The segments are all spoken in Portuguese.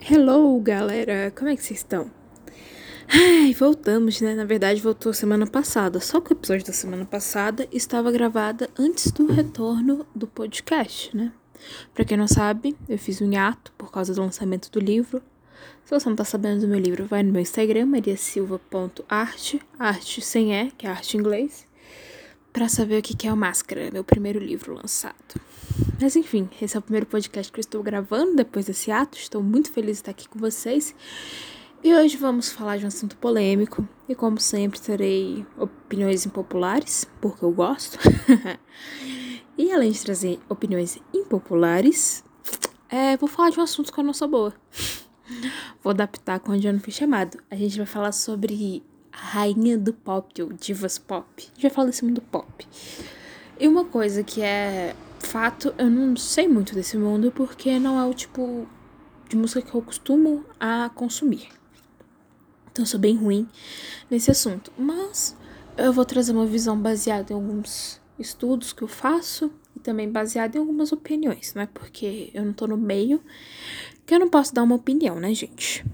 Hello, galera! Como é que vocês estão? Ai, voltamos, né? Na verdade, voltou semana passada. Só que o episódio da semana passada estava gravada antes do retorno do podcast, né? Pra quem não sabe, eu fiz um hiato por causa do lançamento do livro. Se você não tá sabendo do meu livro, vai no meu Instagram, mariasilva.art, arte sem E, que é arte em inglês, pra saber o que é o Máscara, meu primeiro livro lançado. Mas enfim, esse é o primeiro podcast que eu estou gravando depois desse ato. Estou muito feliz de estar aqui com vocês. E hoje vamos falar de um assunto polêmico. E como sempre, terei opiniões impopulares, porque eu gosto. e além de trazer opiniões impopulares, é, vou falar de um assunto que eu não sou boa. vou adaptar com onde eu não fui chamado. A gente vai falar sobre rainha do pop, ou divas pop. Vai falar desse mundo pop. E uma coisa que é fato, eu não sei muito desse mundo porque não é o tipo de música que eu costumo a consumir. Então eu sou bem ruim nesse assunto. Mas eu vou trazer uma visão baseada em alguns estudos que eu faço e também baseada em algumas opiniões, né? Porque eu não tô no meio, que eu não posso dar uma opinião, né, gente?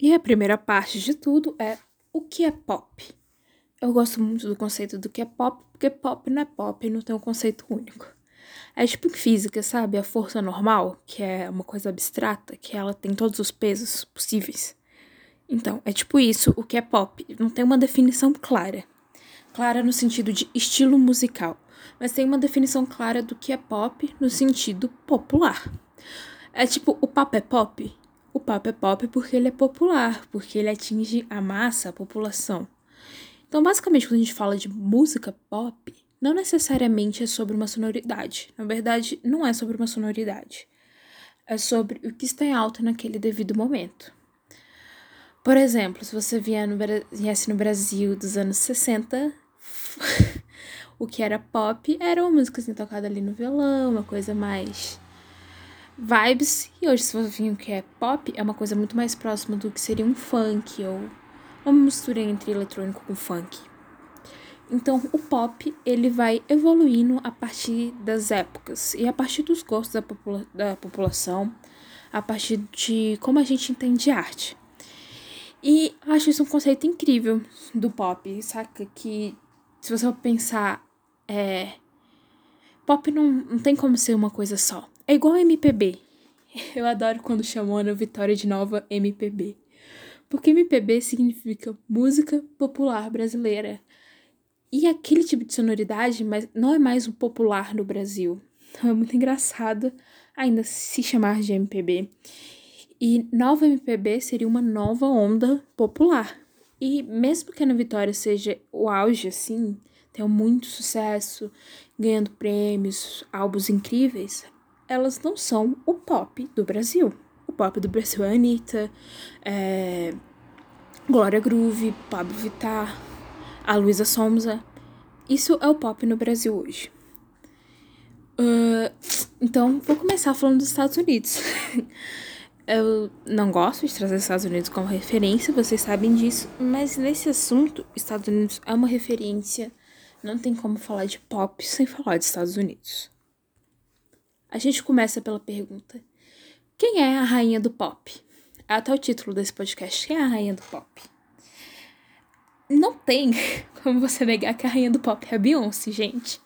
E a primeira parte de tudo é o que é pop. Eu gosto muito do conceito do que é pop, porque pop não é pop, não tem um conceito único. É tipo em física, sabe? A força normal, que é uma coisa abstrata, que ela tem todos os pesos possíveis. Então, é tipo isso, o que é pop. Não tem uma definição clara. Clara no sentido de estilo musical, mas tem uma definição clara do que é pop no sentido popular. É tipo, o papo é pop? O papo é pop porque ele é popular, porque ele atinge a massa, a população. Então, basicamente, quando a gente fala de música pop, não necessariamente é sobre uma sonoridade. Na verdade, não é sobre uma sonoridade. É sobre o que está em alta naquele devido momento. Por exemplo, se você vier no, viesse no Brasil dos anos 60, o que era pop era uma música assim, tocada ali no violão, uma coisa mais vibes. E hoje, se você vir o que é pop, é uma coisa muito mais próxima do que seria um funk ou uma mistura entre eletrônico com funk. Então, o pop ele vai evoluindo a partir das épocas e a partir dos gostos da, popula da população, a partir de como a gente entende arte. E acho isso um conceito incrível do pop, saca? Que se você pensar, é. Pop não, não tem como ser uma coisa só. É igual MPB. Eu adoro quando chamam Ana Vitória de nova MPB. Porque MPB significa música popular brasileira. E aquele tipo de sonoridade mas não é mais o popular no Brasil. Então é muito engraçado ainda se chamar de MPB. E nova MPB seria uma nova onda popular. E mesmo que a Ana Vitória seja o auge, assim, tenha muito sucesso, ganhando prêmios, álbuns incríveis, elas não são o pop do Brasil. O pop do Brasil é Anitta, é... Glória Groove, Pablo Vittar, a Luísa Sonza. Isso é o pop no Brasil hoje. Uh, então, vou começar falando dos Estados Unidos. Eu não gosto de trazer os Estados Unidos como referência, vocês sabem disso, mas nesse assunto, Estados Unidos é uma referência. Não tem como falar de pop sem falar de Estados Unidos. A gente começa pela pergunta: quem é a rainha do pop? É até o título desse podcast: Quem é a rainha do pop? não tem como você negar que a rainha do pop é a Beyoncé, gente.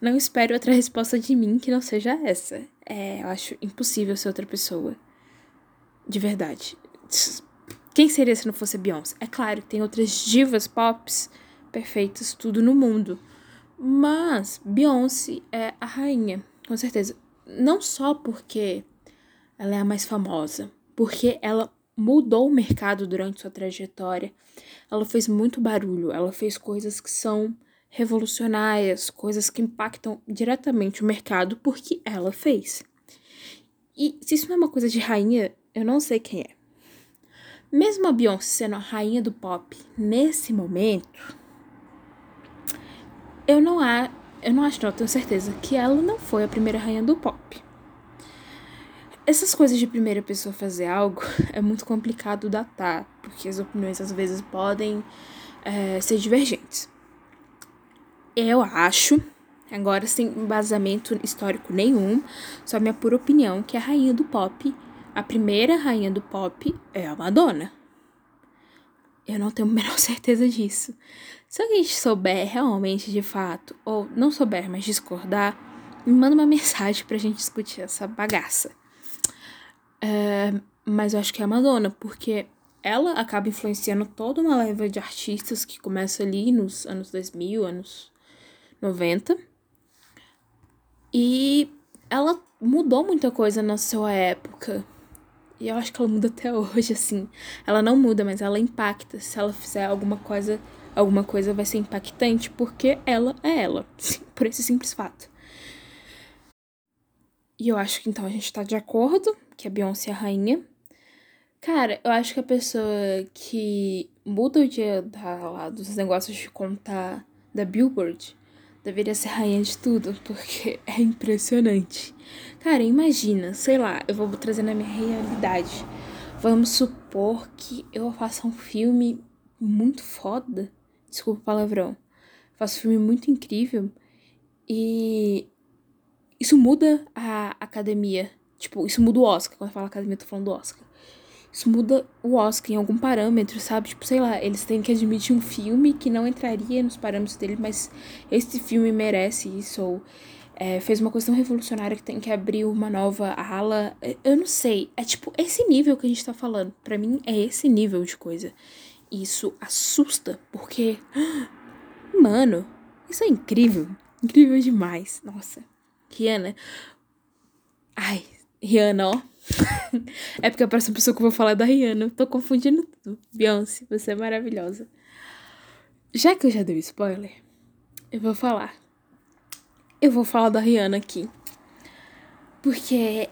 Não espere outra resposta de mim que não seja essa. É, eu acho impossível ser outra pessoa. De verdade. Quem seria se não fosse Beyoncé? É claro tem outras divas pops perfeitas, tudo no mundo. Mas Beyoncé é a rainha, com certeza. Não só porque ela é a mais famosa, porque ela mudou o mercado durante sua trajetória. Ela fez muito barulho, ela fez coisas que são revolucionárias, coisas que impactam diretamente o mercado porque ela fez. E se isso não é uma coisa de rainha, eu não sei quem é. Mesmo a Beyoncé sendo a rainha do pop nesse momento, eu não, há, eu não acho, não, tenho certeza que ela não foi a primeira rainha do pop. Essas coisas de primeira pessoa fazer algo é muito complicado datar, porque as opiniões às vezes podem é, ser divergentes. Eu acho, agora sem embasamento histórico nenhum, só minha pura opinião, que a rainha do pop a primeira rainha do pop é a Madonna. Eu não tenho a menor certeza disso. Se alguém souber realmente de fato, ou não souber, mas discordar, me manda uma mensagem pra gente discutir essa bagaça. É, mas eu acho que é a Madonna, porque ela acaba influenciando toda uma leva de artistas que começa ali nos anos 2000, anos 90. E ela mudou muita coisa na sua época. E eu acho que ela muda até hoje, assim. Ela não muda, mas ela impacta. Se ela fizer alguma coisa, alguma coisa vai ser impactante, porque ela é ela. Por esse simples fato. E eu acho que então a gente tá de acordo que a Beyoncé é a rainha. Cara, eu acho que a pessoa que muda o dia da, lá, dos negócios de contar da Billboard deveria ser rainha de tudo, porque é impressionante. Cara, imagina, sei lá, eu vou trazer na minha realidade. Vamos supor que eu faça um filme muito foda. Desculpa o palavrão. Faço um filme muito incrível. E isso muda a academia. Tipo, isso muda o Oscar. Quando eu falo academia, eu tô falando do Oscar. Isso muda o Oscar em algum parâmetro, sabe? Tipo, sei lá, eles têm que admitir um filme que não entraria nos parâmetros dele, mas esse filme merece isso. Ou é, fez uma questão revolucionária que tem que abrir uma nova ala. Eu não sei. É tipo esse nível que a gente tá falando. para mim, é esse nível de coisa. Isso assusta, porque. Mano, isso é incrível. Incrível demais. Nossa. Rihanna. Ai, Rihanna, ó. é porque a próxima pessoa que eu vou falar é da Rihanna. tô confundindo tudo. Beyoncé, você é maravilhosa. Já que eu já dei spoiler, eu vou falar. Eu vou falar da Rihanna aqui. Porque,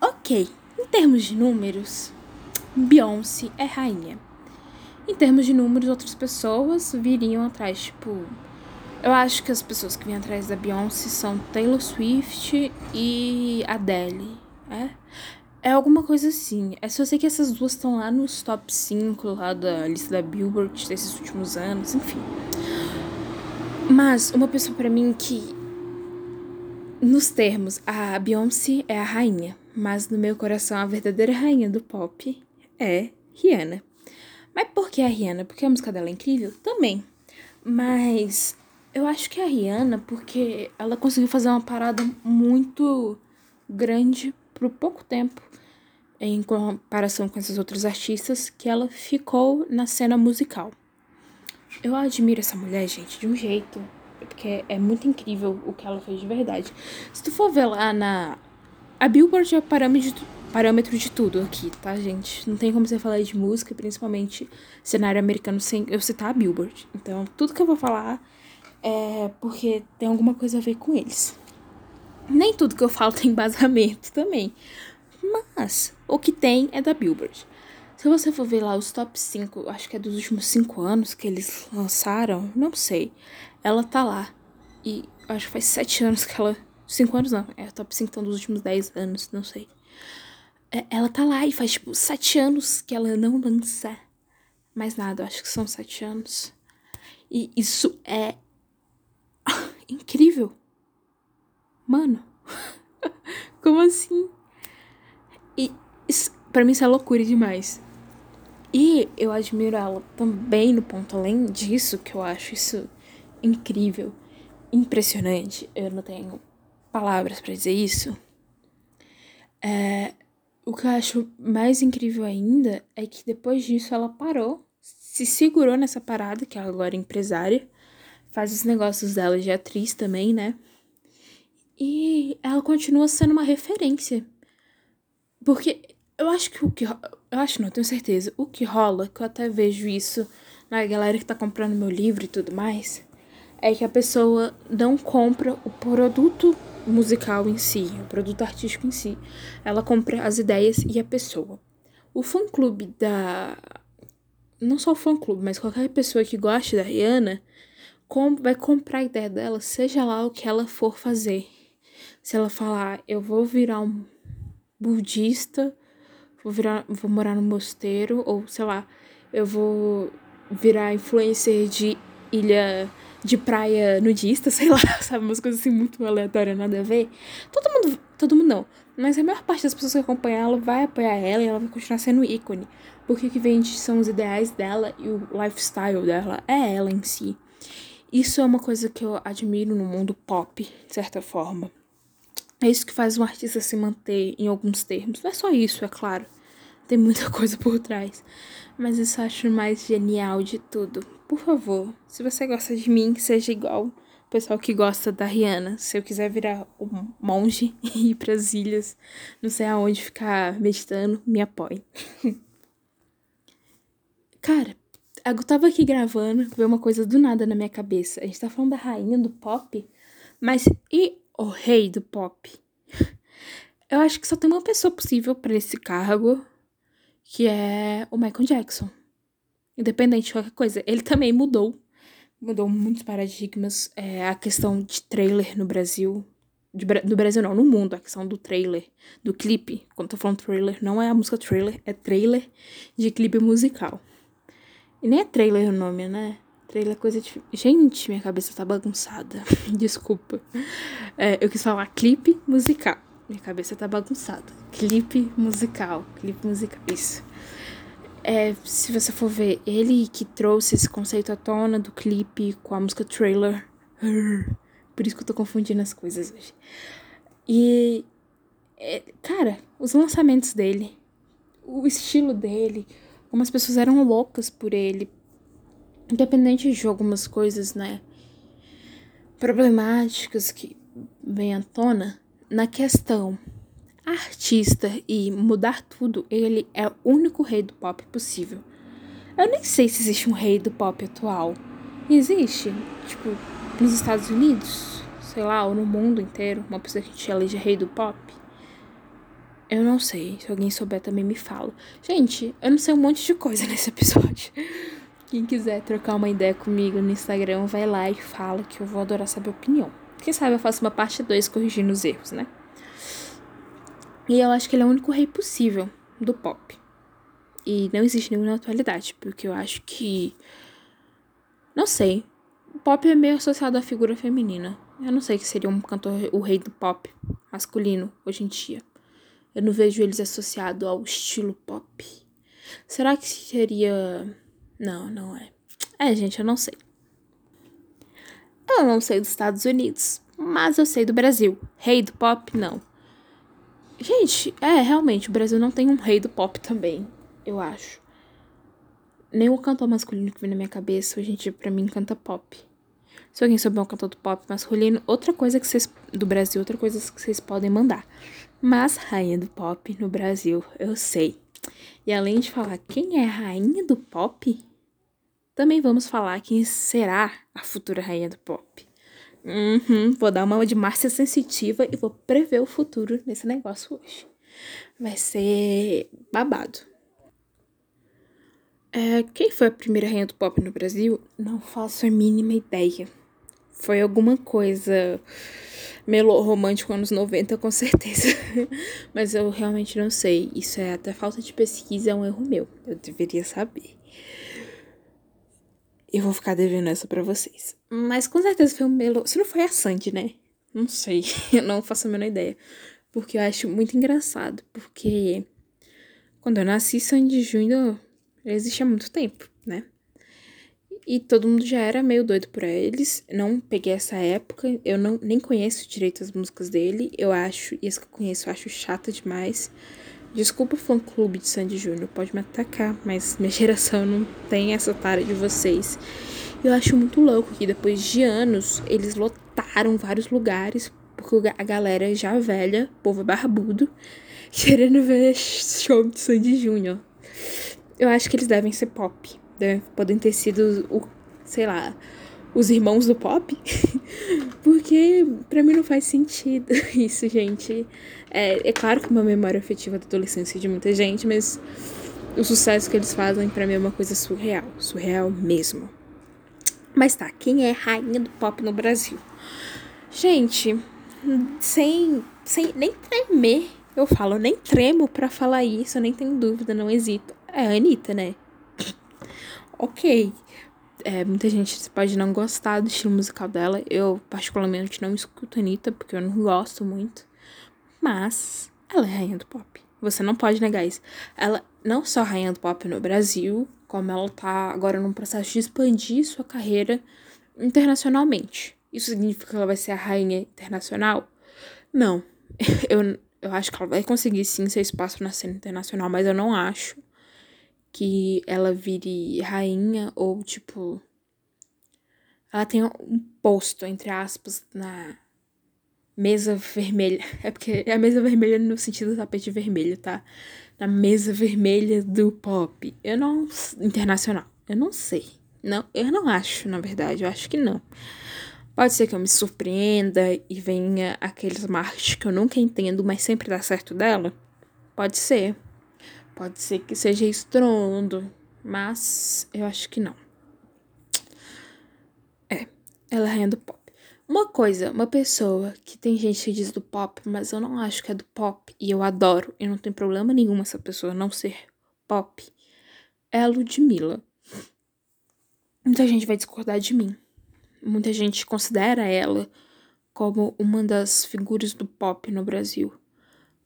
ok, em termos de números, Beyoncé é rainha. Em termos de números, outras pessoas viriam atrás, tipo. Eu acho que as pessoas que vêm atrás da Beyoncé são Taylor Swift e Adele. É? É alguma coisa assim. É só sei que essas duas estão lá nos top 5 lá da lista da Billboard desses últimos anos, enfim. Mas uma pessoa para mim que nos termos, a Beyoncé é a rainha, mas no meu coração a verdadeira rainha do pop é Rihanna. Mas por que a Rihanna? Porque a música dela é incrível? Também. Mas eu acho que a Rihanna porque ela conseguiu fazer uma parada muito grande por pouco tempo em comparação com essas outras artistas que ela ficou na cena musical. Eu admiro essa mulher, gente, de um jeito, porque é muito incrível o que ela fez de verdade. Se tu for ver lá na a Billboard é parâmetro de, parâmetro de tudo aqui, tá, gente? Não tem como você falar de música, principalmente cenário americano, sem eu citar a Billboard. Então, tudo que eu vou falar é porque tem alguma coisa a ver com eles. Nem tudo que eu falo tem embasamento também. Mas o que tem é da Billboard. Se você for ver lá os top 5, acho que é dos últimos 5 anos que eles lançaram, não sei. Ela tá lá. E acho que faz 7 anos que ela. 5 anos não, é top 5 então dos últimos 10 anos, não sei. É, ela tá lá e faz tipo 7 anos que ela não lança mais nada, acho que são 7 anos. E isso é incrível. Mano, como assim? E isso, pra mim isso é loucura demais. E eu admiro ela também no ponto além disso, que eu acho isso incrível, impressionante. Eu não tenho palavras para dizer isso. É, o que eu acho mais incrível ainda é que depois disso ela parou, se segurou nessa parada, que ela agora é empresária, faz os negócios dela de atriz também, né? E ela continua sendo uma referência. Porque eu acho que o que. Eu acho, não, tenho certeza. O que rola, que eu até vejo isso na galera que tá comprando meu livro e tudo mais, é que a pessoa não compra o produto musical em si, o produto artístico em si. Ela compra as ideias e a pessoa. O fã-clube da. Não só o fã-clube, mas qualquer pessoa que goste da Rihanna com... vai comprar a ideia dela, seja lá o que ela for fazer se ela falar, eu vou virar um budista, vou virar, vou morar no mosteiro, ou sei lá, eu vou virar influencer de ilha de praia nudista, sei lá, sabe? Umas coisas assim muito aleatórias, nada a ver. Todo mundo, todo mundo não. Mas a maior parte das pessoas que acompanham ela vai apoiar ela e ela vai continuar sendo ícone. Porque o que vende são os ideais dela e o lifestyle dela é ela em si. Isso é uma coisa que eu admiro no mundo pop, de certa forma. É isso que faz um artista se manter em alguns termos. Não é só isso, é claro. Tem muita coisa por trás. Mas eu acho mais genial de tudo. Por favor, se você gosta de mim, seja igual o pessoal que gosta da Rihanna. Se eu quiser virar um monge e ir pras ilhas, não sei aonde ficar meditando, me apoie. Cara, eu tava aqui gravando, veio uma coisa do nada na minha cabeça. A gente tá falando da rainha do pop, mas e o rei do pop? Eu acho que só tem uma pessoa possível para esse cargo, que é o Michael Jackson. Independente de qualquer coisa. Ele também mudou. Mudou muitos paradigmas. É, a questão de trailer no Brasil. De, no Brasil não, no mundo. A questão do trailer. Do clipe. Quando tô falando trailer, não é a música trailer. É trailer de clipe musical. E nem é trailer o nome, né? Trailer é coisa de. Gente, minha cabeça tá bagunçada. Desculpa. É, eu quis falar clipe musical. Minha cabeça tá bagunçada. Clipe musical. Clipe musical. Isso. É, se você for ver, ele que trouxe esse conceito à tona do clipe com a música trailer. Por isso que eu tô confundindo as coisas hoje. E. É, cara, os lançamentos dele, o estilo dele, como as pessoas eram loucas por ele. Independente de algumas coisas, né? Problemáticas que vêm à tona na questão artista e mudar tudo, ele é o único rei do pop possível. Eu nem sei se existe um rei do pop atual. Existe, tipo, nos Estados Unidos, sei lá, ou no mundo inteiro, uma pessoa que te elege rei do pop. Eu não sei, se alguém souber também me fala. Gente, eu não sei um monte de coisa nesse episódio. Quem quiser trocar uma ideia comigo no Instagram, vai lá e fala que eu vou adorar saber a opinião. Quem sabe eu faço uma parte 2 corrigindo os erros, né? E eu acho que ele é o único rei possível do pop. E não existe nenhum na atualidade, porque eu acho que. Não sei. O pop é meio associado à figura feminina. Eu não sei que seria um cantor, o rei do pop masculino hoje em dia. Eu não vejo eles associados ao estilo pop. Será que seria. Não, não é. É, gente, eu não sei. Eu não sei dos Estados Unidos, mas eu sei do Brasil. Rei do pop, não. Gente, é, realmente, o Brasil não tem um rei do pop também, eu acho. Nem o cantor masculino que vem na minha cabeça, gente, pra mim, canta pop. Se alguém souber um cantor do pop masculino, outra coisa que vocês. Do Brasil, outra coisa que vocês podem mandar. Mas rainha do pop no Brasil, eu sei. E além de falar quem é rainha do pop, também vamos falar quem será a futura rainha do pop. Uhum, vou dar uma de Márcia sensitiva e vou prever o futuro nesse negócio hoje. Vai ser babado. É, quem foi a primeira rainha do pop no Brasil? Não faço a mínima ideia. Foi alguma coisa melô romântico anos 90, com certeza. Mas eu realmente não sei. Isso é até falta de pesquisa, é um erro meu. Eu deveria saber. Eu vou ficar devendo essa pra vocês. Mas com certeza foi um melo. Se não foi a Sandy, né? Não sei. Eu não faço a menor ideia. Porque eu acho muito engraçado. Porque quando eu nasci, Sandy Júnior existe há muito tempo, né? E todo mundo já era meio doido por eles. Não peguei essa época. Eu não nem conheço direito as músicas dele. Eu acho, e as que eu conheço, eu acho chata demais. Desculpa o fã clube de Sandy Júnior, pode me atacar, mas minha geração não tem essa tara de vocês. Eu acho muito louco que depois de anos eles lotaram vários lugares, porque a galera já velha, povo barbudo, querendo ver show de Sandy Júnior. Eu acho que eles devem ser pop. Devem, podem ter sido o, sei lá, os irmãos do pop. Porque para mim não faz sentido isso, gente. É, é claro que uma memória afetiva da adolescência de muita gente, mas o sucesso que eles fazem para mim é uma coisa surreal. Surreal mesmo. Mas tá, quem é rainha do pop no Brasil? Gente, sem, sem nem tremer, eu falo, nem tremo para falar isso, eu nem tenho dúvida, não hesito. É a Anitta, né? ok. É, muita gente pode não gostar do estilo musical dela. Eu, particularmente, não escuto a Anitta, porque eu não gosto muito. Mas ela é rainha do pop. Você não pode negar isso. Ela não só rainha do pop no Brasil, como ela tá agora num processo de expandir sua carreira internacionalmente. Isso significa que ela vai ser a rainha internacional? Não. Eu, eu acho que ela vai conseguir sim ser espaço na cena internacional, mas eu não acho que ela vire rainha ou tipo. Ela tem um posto, entre aspas, na mesa vermelha. É porque é a mesa vermelha no sentido do tapete vermelho, tá? Na mesa vermelha do pop. Eu não. Internacional. Eu não sei. Não, eu não acho, na verdade. Eu acho que não. Pode ser que eu me surpreenda e venha aqueles marketing que eu nunca entendo, mas sempre dá certo dela. Pode ser. Pode ser que seja estrondo, mas eu acho que não. É, ela é do pop. Uma coisa, uma pessoa que tem gente que diz do pop, mas eu não acho que é do pop e eu adoro, e não tem problema nenhum essa pessoa não ser pop, é a Ludmilla. Muita gente vai discordar de mim. Muita gente considera ela como uma das figuras do pop no Brasil.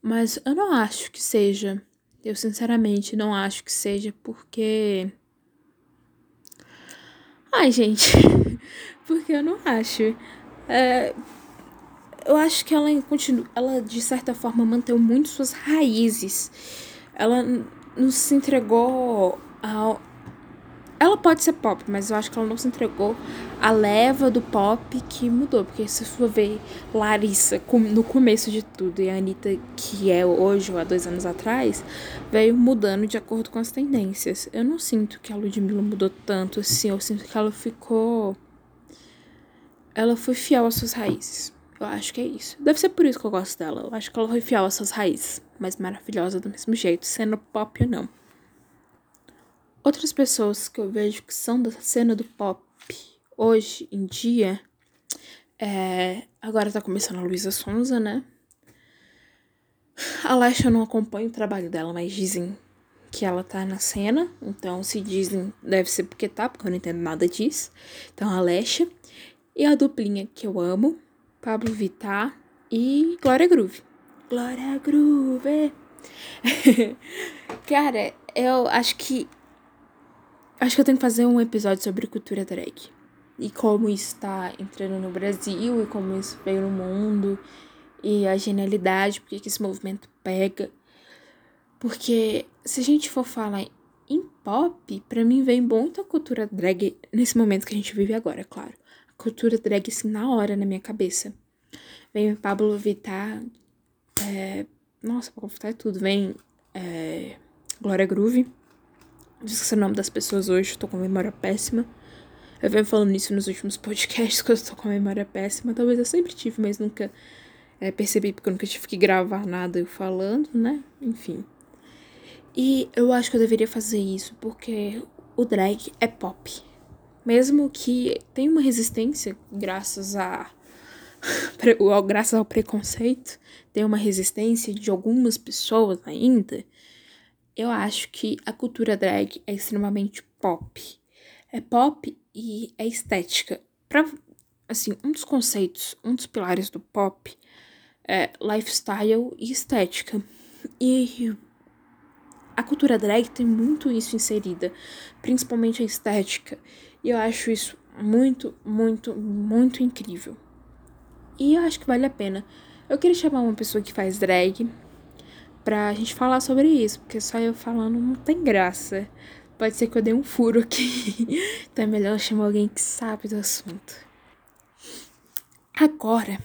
Mas eu não acho que seja. Eu sinceramente não acho que seja porque. Ai, gente. porque eu não acho. É... Eu acho que ela continua. Ela, de certa forma, manteve muito suas raízes. Ela não se entregou ao, ela pode ser pop, mas eu acho que ela não se entregou à leva do pop que mudou. Porque se for ver Larissa no começo de tudo e a Anitta, que é hoje ou há dois anos atrás, veio mudando de acordo com as tendências. Eu não sinto que a Ludmilla mudou tanto assim. Eu sinto que ela ficou. Ela foi fiel às suas raízes. Eu acho que é isso. Deve ser por isso que eu gosto dela. Eu acho que ela foi fiel às suas raízes, mas maravilhosa do mesmo jeito, sendo pop ou não. Outras pessoas que eu vejo que são da cena do pop hoje em dia, é, agora tá começando a Luísa Sonza, né? A Lesha eu não acompanho o trabalho dela, mas dizem que ela tá na cena. Então, se dizem, deve ser porque tá, porque eu não entendo nada disso. Então, a Lesha. E a duplinha que eu amo, Pablo Vittar e Glória Groove. Glória Groove! Cara, eu acho que Acho que eu tenho que fazer um episódio sobre cultura drag. E como isso está entrando no Brasil e como isso veio no mundo. E a genialidade, porque que esse movimento pega. Porque se a gente for falar em pop, para mim vem muito a cultura drag nesse momento que a gente vive agora, claro. Cultura drag, assim, na hora, na minha cabeça. Vem Pablo Vittar. É... Nossa, Pablo Vittar é tudo. Vem é... Glória Groove esqueci o nome das pessoas hoje, tô com memória péssima. Eu venho falando isso nos últimos podcasts, que eu tô com memória péssima. Talvez eu sempre tive, mas nunca é, percebi, porque eu nunca tive que gravar nada eu falando, né? Enfim. E eu acho que eu deveria fazer isso, porque o drag é pop. Mesmo que tenha uma resistência, graças a. graças ao preconceito, tem uma resistência de algumas pessoas ainda eu acho que a cultura drag é extremamente pop. É pop e é estética. Pra, assim, um dos conceitos, um dos pilares do pop é lifestyle e estética. E a cultura drag tem muito isso inserida, principalmente a estética. E eu acho isso muito, muito, muito incrível. E eu acho que vale a pena. Eu queria chamar uma pessoa que faz drag pra gente falar sobre isso, porque só eu falando não tem graça. Pode ser que eu dê um furo aqui. então é melhor chamar alguém que sabe do assunto. Agora,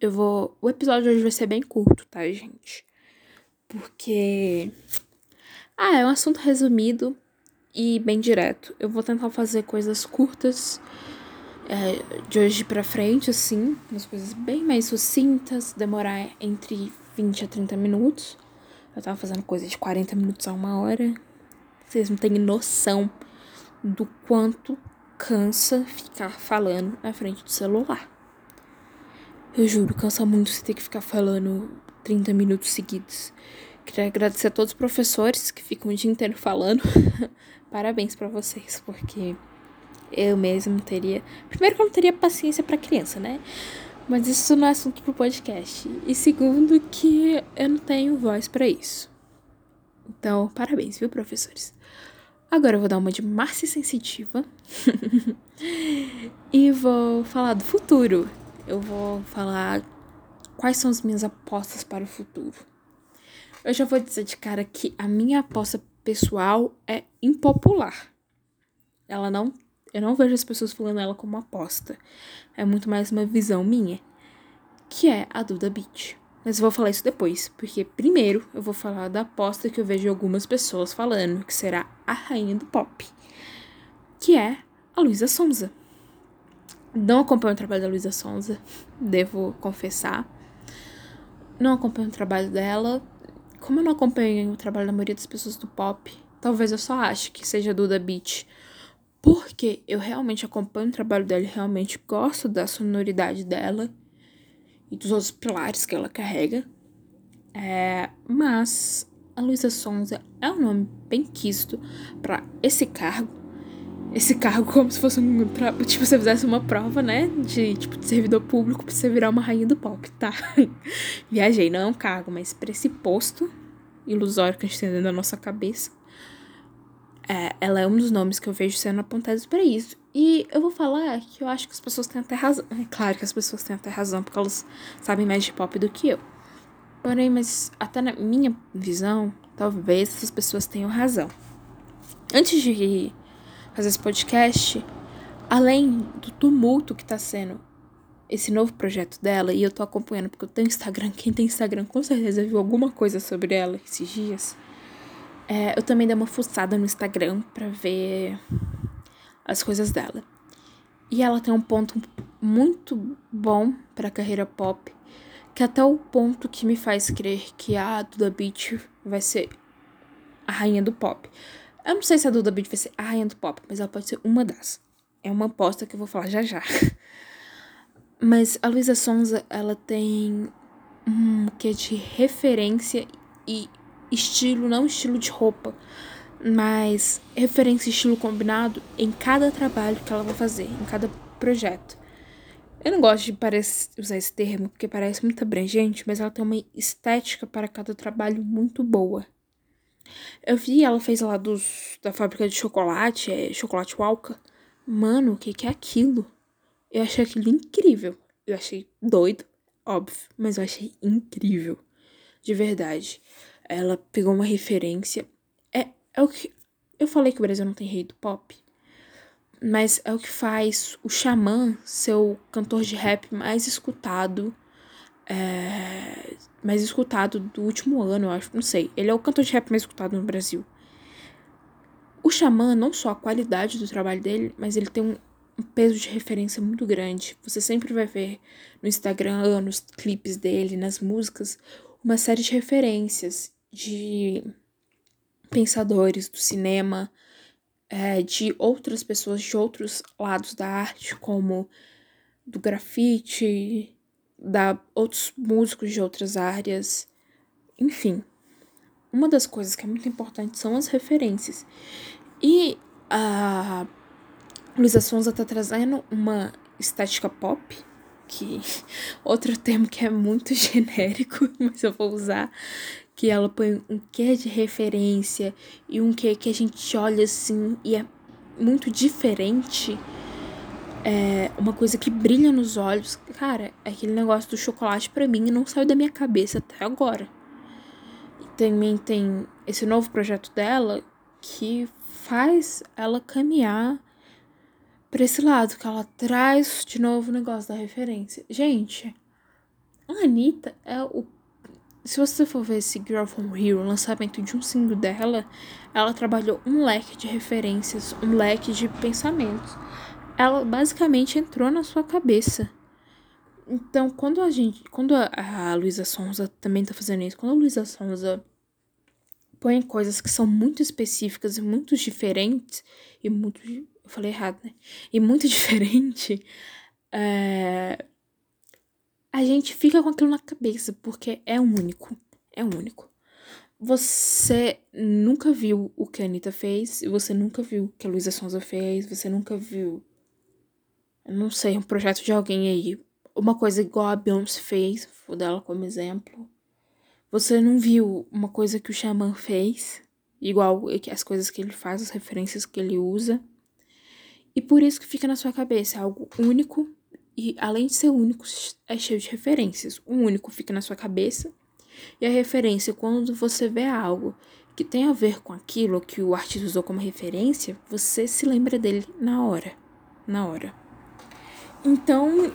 eu vou. O episódio hoje vai ser bem curto, tá, gente? Porque. Ah, é um assunto resumido e bem direto. Eu vou tentar fazer coisas curtas é, de hoje pra frente, assim. Umas coisas bem mais sucintas, demorar entre 20 a 30 minutos. Eu tava fazendo coisa de 40 minutos a uma hora. Vocês não têm noção do quanto cansa ficar falando na frente do celular. Eu juro, cansa muito você ter que ficar falando 30 minutos seguidos. Queria agradecer a todos os professores que ficam o dia inteiro falando. Parabéns para vocês, porque Eu mesmo teria. Primeiro que eu não teria paciência para criança, né? Mas isso não é assunto pro podcast. E segundo que eu não tenho voz para isso. Então, parabéns, viu, professores? Agora eu vou dar uma de Márcia Sensitiva. e vou falar do futuro. Eu vou falar quais são as minhas apostas para o futuro. Eu já vou dizer de cara que a minha aposta pessoal é impopular. Ela não. Eu não vejo as pessoas falando ela como aposta. É muito mais uma visão minha. Que é a Duda Beat. Mas eu vou falar isso depois, porque primeiro eu vou falar da aposta que eu vejo algumas pessoas falando, que será a rainha do pop, que é a Luísa Sonza. Não acompanho o trabalho da Luísa Sonza, devo confessar. Não acompanho o trabalho dela. Como eu não acompanho o trabalho da maioria das pessoas do pop, talvez eu só ache que seja Duda Beat. Porque eu realmente acompanho o trabalho dela realmente gosto da sonoridade dela e dos outros pilares que ela carrega. É, mas a Luísa Sonza é um nome bem quisto para esse cargo. Esse cargo como se fosse um. Tipo, você fizesse uma prova, né? De, tipo, de servidor público pra você virar uma rainha do pop, tá? Viajei, não é um cargo, mas pra esse posto ilusório que a gente tem dentro da nossa cabeça. É, ela é um dos nomes que eu vejo sendo apontados para isso. E eu vou falar que eu acho que as pessoas têm até razão. É claro que as pessoas têm até razão, porque elas sabem mais de pop do que eu. Porém, mas até na minha visão, talvez essas pessoas tenham razão. Antes de fazer esse podcast, além do tumulto que tá sendo esse novo projeto dela, e eu tô acompanhando porque eu tenho Instagram, quem tem Instagram com certeza viu alguma coisa sobre ela esses dias. É, eu também dei uma fuçada no Instagram para ver as coisas dela. E ela tem um ponto muito bom para carreira pop, que até o ponto que me faz crer que a Duda Beat vai ser a rainha do pop. Eu não sei se a Duda Beat vai ser a rainha do pop, mas ela pode ser uma das. É uma aposta que eu vou falar já já. Mas a Luísa Sonza, ela tem um que de referência e estilo, não estilo de roupa, mas referência e estilo combinado em cada trabalho que ela vai fazer, em cada projeto. Eu não gosto de usar esse termo porque parece muito abrangente, mas ela tem uma estética para cada trabalho muito boa. Eu vi, ela fez lá dos, da fábrica de chocolate, é chocolate Walker. Mano, o que, que é aquilo? Eu achei aquilo incrível. Eu achei doido, óbvio, mas eu achei incrível. De verdade. Ela pegou uma referência. É, é o que. Eu falei que o Brasil não tem rei do pop. Mas é o que faz o Xamã ser o cantor de rap mais escutado. É, mais escutado do último ano, eu acho. Não sei. Ele é o cantor de rap mais escutado no Brasil. O Xamã, não só a qualidade do trabalho dele, mas ele tem um, peso de referência muito grande. Você sempre vai ver no Instagram, nos clipes dele, nas músicas, uma série de referências de pensadores do cinema, é, de outras pessoas de outros lados da arte, como do grafite, da outros músicos de outras áreas, enfim. Uma das coisas que é muito importante são as referências. E a Luísa Sonza tá trazendo uma estética pop, que outro termo que é muito genérico, mas eu vou usar, que ela põe um quê de referência e um quê que a gente olha assim e é muito diferente. É uma coisa que brilha nos olhos. Cara, aquele negócio do chocolate para mim não saiu da minha cabeça até agora. E também tem esse novo projeto dela que faz ela caminhar para esse lado, que ela traz de novo o negócio da referência. Gente, a Anitta é o se você for ver esse Girl From Hero, lançamento de um single dela, ela trabalhou um leque de referências, um leque de pensamentos. Ela basicamente entrou na sua cabeça. Então, quando a gente. Quando a, a Luísa Sonza também tá fazendo isso, quando a Luísa Sonza põe coisas que são muito específicas e muito diferentes, e muito. Eu falei errado, né? E muito diferente. É, a gente fica com aquilo na cabeça, porque é único. É único. você nunca viu o que a Anitta fez, você nunca viu o que a Luísa Sonza fez, você nunca viu, não sei, um projeto de alguém aí, uma coisa igual a Beyoncé fez, vou dar ela como exemplo. Você não viu uma coisa que o Xamã fez, igual as coisas que ele faz, as referências que ele usa. E por isso que fica na sua cabeça, é algo único e além de ser único, é cheio de referências. O único fica na sua cabeça e a referência, quando você vê algo que tem a ver com aquilo que o artista usou como referência, você se lembra dele na hora. Na hora. Então,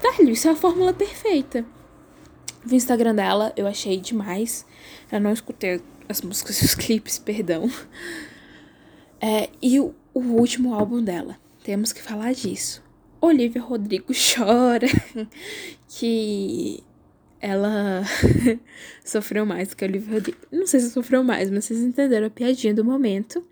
velho, isso é a fórmula perfeita. O Instagram dela eu achei demais. Eu não escutei as músicas e os clipes, perdão. É, e o, o último álbum dela. Temos que falar disso. Olivia Rodrigo chora que ela sofreu mais que a Olivia Rodrigo. Não sei se sofreu mais, mas vocês entenderam a piadinha do momento.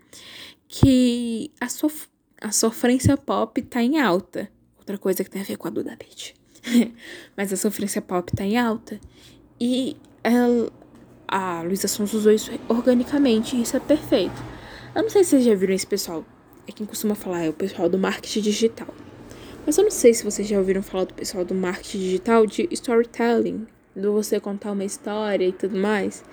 Que a, sof a sofrência pop tá em alta. Outra coisa que tem a ver com a Duda Beat. mas a sofrência pop tá em alta. E ela, a Luísa Sons usou isso organicamente, e isso é perfeito. Eu não sei se vocês já viram esse pessoal. É quem costuma falar, é o pessoal do marketing digital. Mas eu não sei se vocês já ouviram falar do pessoal do marketing digital de storytelling, do você contar uma história e tudo mais.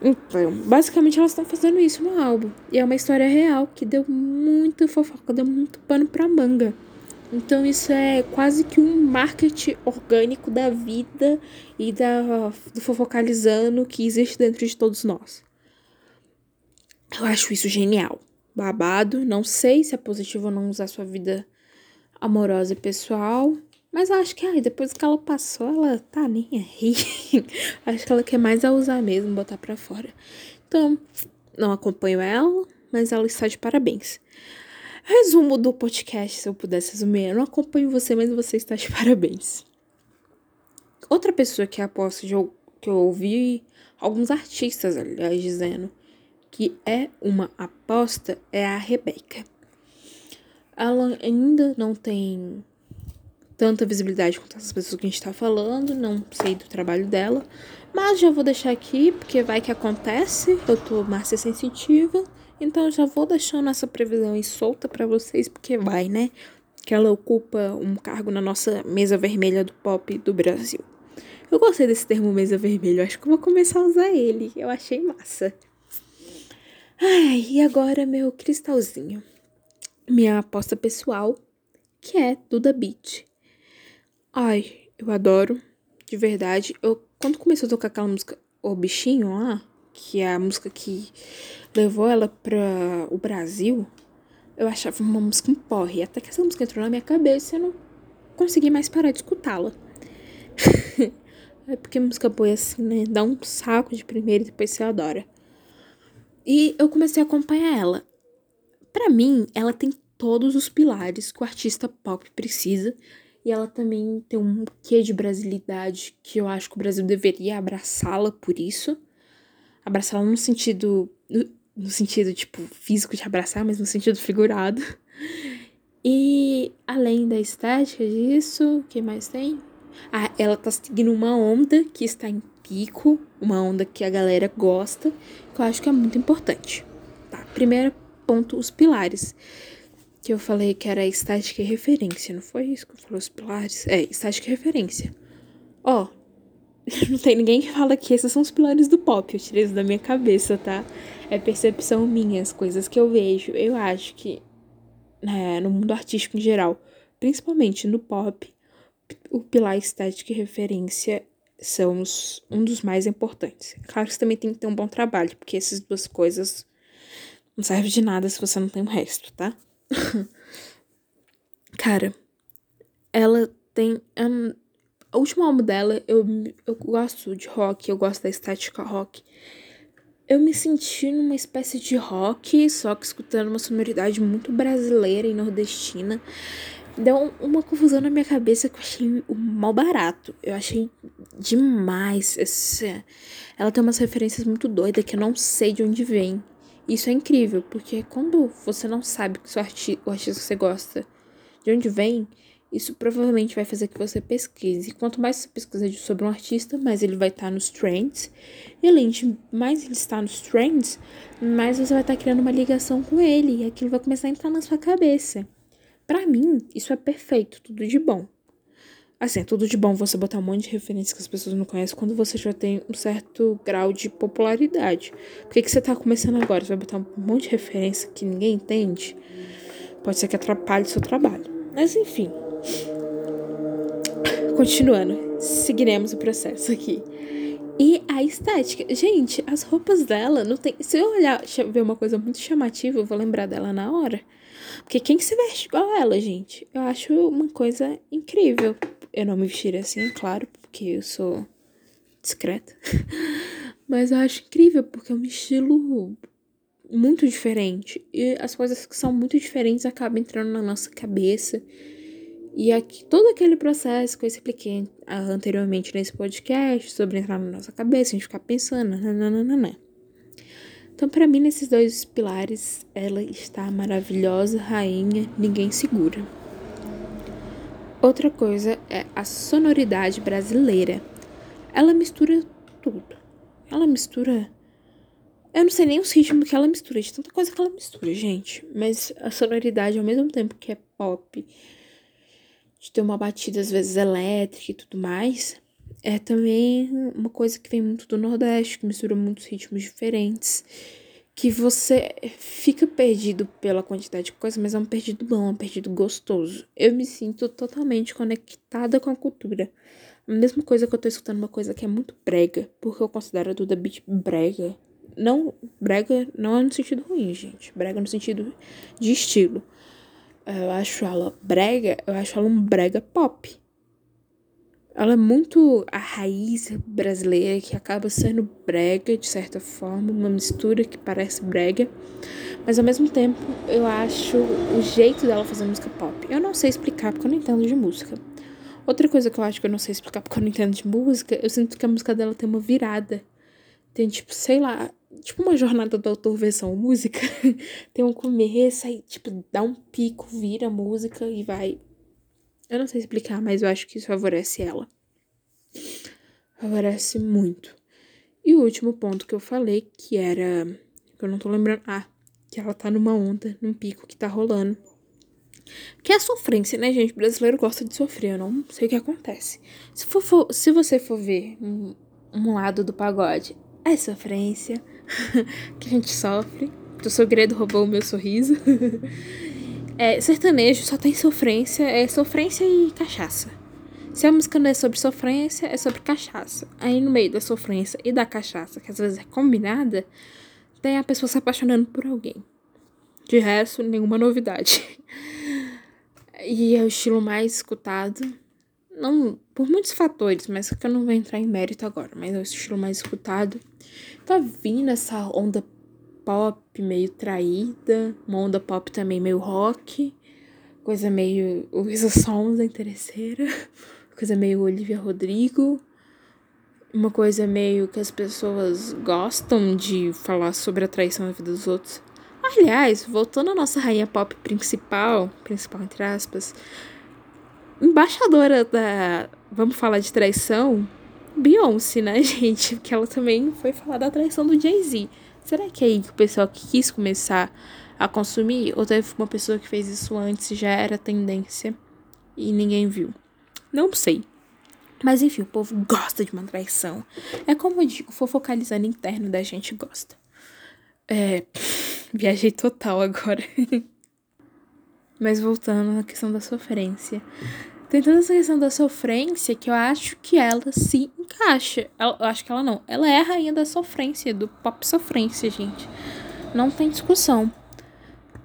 Então, basicamente elas estão fazendo isso no álbum. E é uma história real que deu muita fofoca, deu muito pano pra manga. Então isso é quase que um marketing orgânico da vida e da, do fofocalizando que existe dentro de todos nós. Eu acho isso genial. Babado. Não sei se é positivo ou não usar sua vida amorosa e pessoal. Mas acho que ai, depois que ela passou, ela tá nem aí. acho que ela quer mais a usar mesmo, botar pra fora. Então, não acompanho ela, mas ela está de parabéns. Resumo do podcast, se eu pudesse resumir. Eu não acompanho você, mas você está de parabéns. Outra pessoa que aposto que eu ouvi alguns artistas, aliás, dizendo que é uma aposta é a Rebeca. Ela ainda não tem tanta visibilidade quanto essas pessoas que a gente tá falando, não sei do trabalho dela, mas já vou deixar aqui, porque vai que acontece, eu tô mais sensitiva. Então já vou deixando essa previsão aí solta para vocês, porque vai, né? Que ela ocupa um cargo na nossa mesa vermelha do pop do Brasil. Eu gostei desse termo mesa vermelha, acho que eu vou começar a usar ele. Eu achei massa. Ai, e agora meu cristalzinho. Minha aposta pessoal, que é Duda Beat. Ai, eu adoro, de verdade. Eu, quando começou a tocar aquela música O Bichinho lá, que é a música que levou ela para o Brasil, eu achava uma música um porre. Até que essa música entrou na minha cabeça e eu não consegui mais parar de escutá-la. é porque música boa é assim, né? Dá um saco de primeiro e depois você adora. E eu comecei a acompanhar ela. Para mim, ela tem todos os pilares que o artista pop precisa. E ela também tem um quê de brasilidade que eu acho que o Brasil deveria abraçá-la por isso. Abraçá-la no sentido no sentido, tipo, físico de abraçar, mas no sentido figurado. E além da estética disso, o que mais tem? Ah, ela tá seguindo uma onda que está em pico, uma onda que a galera gosta, que eu acho que é muito importante. Tá, primeiro ponto, os pilares. Que eu falei que era estética e referência, não foi isso que eu falei, os pilares? É, estética e referência. Ó, não tem ninguém que fala que esses são os pilares do pop, eu tirei isso da minha cabeça, tá? é percepção minha, as coisas que eu vejo. Eu acho que né, no mundo artístico em geral, principalmente no pop, o pilar estético e referência são os, um dos mais importantes. Claro que você também tem que ter um bom trabalho, porque essas duas coisas não servem de nada se você não tem o resto, tá? Cara, ela tem. Um, o último álbum dela, eu, eu gosto de rock, eu gosto da estética rock eu me senti numa espécie de rock, só que escutando uma sonoridade muito brasileira e nordestina. Deu uma confusão na minha cabeça que eu achei mal barato. Eu achei demais. Esse... Ela tem umas referências muito doidas que eu não sei de onde vem. Isso é incrível, porque quando você não sabe que o artista que você gosta de onde vem, isso provavelmente vai fazer que você pesquise. Quanto mais você pesquisar sobre um artista, mais ele vai estar nos trends. E além de mais ele estar nos trends, mais você vai estar criando uma ligação com ele. E aquilo vai começar a entrar na sua cabeça. Para mim, isso é perfeito, tudo de bom. Assim, é tudo de bom você botar um monte de referências que as pessoas não conhecem quando você já tem um certo grau de popularidade. Por que, que você tá começando agora? Você vai botar um monte de referência que ninguém entende? Pode ser que atrapalhe seu trabalho. Mas enfim. Continuando, seguiremos o processo aqui. E a estética. Gente, as roupas dela não tem. Se eu olhar, ver uma coisa muito chamativa, eu vou lembrar dela na hora. Porque quem que se veste igual ela, gente? Eu acho uma coisa incrível. Eu não me vestiria assim, claro, porque eu sou discreta. Mas eu acho incrível, porque é um estilo muito diferente. E as coisas que são muito diferentes acabam entrando na nossa cabeça. E aqui, todo aquele processo que eu expliquei anteriormente nesse podcast sobre entrar na nossa cabeça, a gente ficar pensando, nananana. Então, para mim, nesses dois pilares, ela está maravilhosa, rainha, ninguém segura. Outra coisa é a sonoridade brasileira. Ela mistura tudo. Ela mistura. Eu não sei nem os ritmos que ela mistura, de tanta coisa que ela mistura, gente. Mas a sonoridade, ao mesmo tempo que é pop, de ter uma batida às vezes elétrica e tudo mais, é também uma coisa que vem muito do Nordeste, que mistura muitos ritmos diferentes, que você fica perdido pela quantidade de coisas, mas é um perdido bom, é um perdido gostoso. Eu me sinto totalmente conectada com a cultura. A mesma coisa que eu tô escutando uma coisa que é muito brega, porque eu considero a Duda Beat brega. Não, brega não é no sentido ruim, gente. Brega no sentido de estilo. Eu acho ela brega, eu acho ela um brega pop. Ela é muito a raiz brasileira que acaba sendo brega de certa forma, uma mistura que parece brega, mas ao mesmo tempo eu acho o jeito dela fazer música pop. Eu não sei explicar porque eu não entendo de música. Outra coisa que eu acho que eu não sei explicar porque eu não entendo de música, eu sinto que a música dela tem uma virada. Tem tipo, sei lá, tipo uma jornada do autor versão música. tem um começo, aí tipo dá um pico, vira música e vai eu não sei explicar, mas eu acho que isso favorece ela. Favorece muito. E o último ponto que eu falei, que era. Que eu não tô lembrando. Ah, que ela tá numa onda, num pico que tá rolando. Que é a sofrência, né, gente? O brasileiro gosta de sofrer, eu não sei o que acontece. Se, for, for se você for ver um, um lado do pagode, é sofrência que a gente sofre. O segredo roubou o meu sorriso. É, sertanejo só tem sofrência, é sofrência e cachaça. Se a música não é sobre sofrência, é sobre cachaça. Aí no meio da sofrência e da cachaça, que às vezes é combinada, tem a pessoa se apaixonando por alguém. De resto, nenhuma novidade. E é o estilo mais escutado. Não por muitos fatores, mas que eu não vou entrar em mérito agora. Mas é o estilo mais escutado. Tá vindo essa onda pop meio traída, uma onda pop também meio rock, coisa meio Luísa Sonza interesseira, coisa meio Olivia Rodrigo, uma coisa meio que as pessoas gostam de falar sobre a traição na vida dos outros. Aliás, voltando à nossa rainha pop principal, principal entre aspas, embaixadora da, vamos falar de traição, Beyoncé, né, gente? Porque ela também foi falar da traição do Jay-Z. Será que é aí que o pessoal quis começar a consumir? Ou teve uma pessoa que fez isso antes e já era tendência e ninguém viu? Não sei. Mas enfim, o povo gosta de uma traição. É como eu digo, fofocalizando interno da gente gosta. É. Viajei total agora. Mas voltando à questão da sofrência. Tem toda essa questão da sofrência que eu acho que ela se encaixa. eu acho que ela não. Ela é a rainha da sofrência, do pop sofrência, gente. Não tem discussão.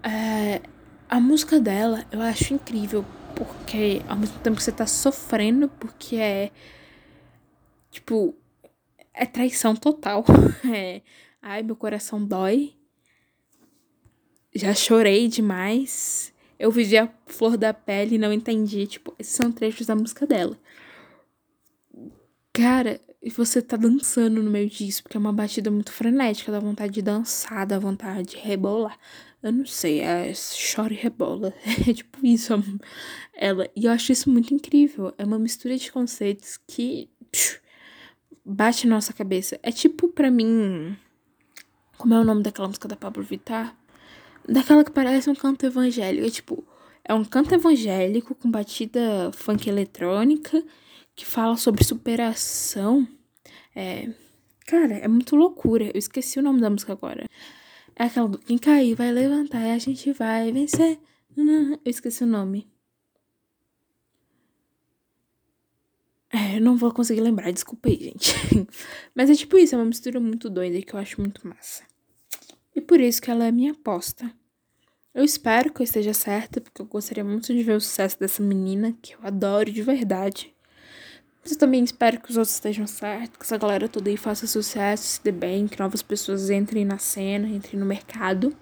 É, a música dela eu acho incrível. Porque ao mesmo tempo que você tá sofrendo, porque é. Tipo. É traição total. É. Ai, meu coração dói. Já chorei demais eu vivi a flor da pele e não entendi. Tipo, esses são trechos da música dela. Cara, e você tá dançando no meio disso, porque é uma batida muito frenética, dá vontade de dançar, dá vontade de rebolar. Eu não sei, é chora e rebola. É tipo isso, ela. E eu acho isso muito incrível. É uma mistura de conceitos que psh, bate na nossa cabeça. É tipo, para mim. Como é o nome daquela música da Pablo Vittar? Daquela que parece um canto evangélico. É tipo, é um canto evangélico com batida funk eletrônica que fala sobre superação. É. Cara, é muito loucura. Eu esqueci o nome da música agora. É aquela do quem cair vai levantar e a gente vai vencer. Eu esqueci o nome. É, eu não vou conseguir lembrar, desculpa aí, gente. Mas é tipo isso, é uma mistura muito doida que eu acho muito massa. E por isso que ela é minha aposta. Eu espero que eu esteja certa, porque eu gostaria muito de ver o sucesso dessa menina, que eu adoro de verdade. Mas eu também espero que os outros estejam certos, que essa galera toda aí faça sucesso, se dê bem, que novas pessoas entrem na cena, entrem no mercado.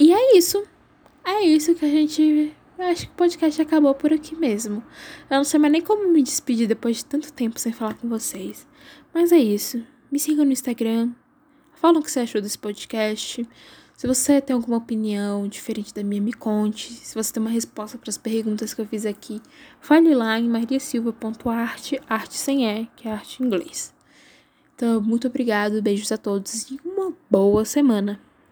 E é isso. É isso que a gente. Eu acho que o podcast acabou por aqui mesmo. Eu não sei mais nem como me despedir depois de tanto tempo sem falar com vocês. Mas é isso. Me sigam no Instagram. Falam o que você achou desse podcast. Se você tem alguma opinião diferente da minha, me conte. Se você tem uma resposta para as perguntas que eu fiz aqui, fale lá em mariasilva.arte, arte sem E, que é arte em inglês. Então, muito obrigado, beijos a todos e uma boa semana.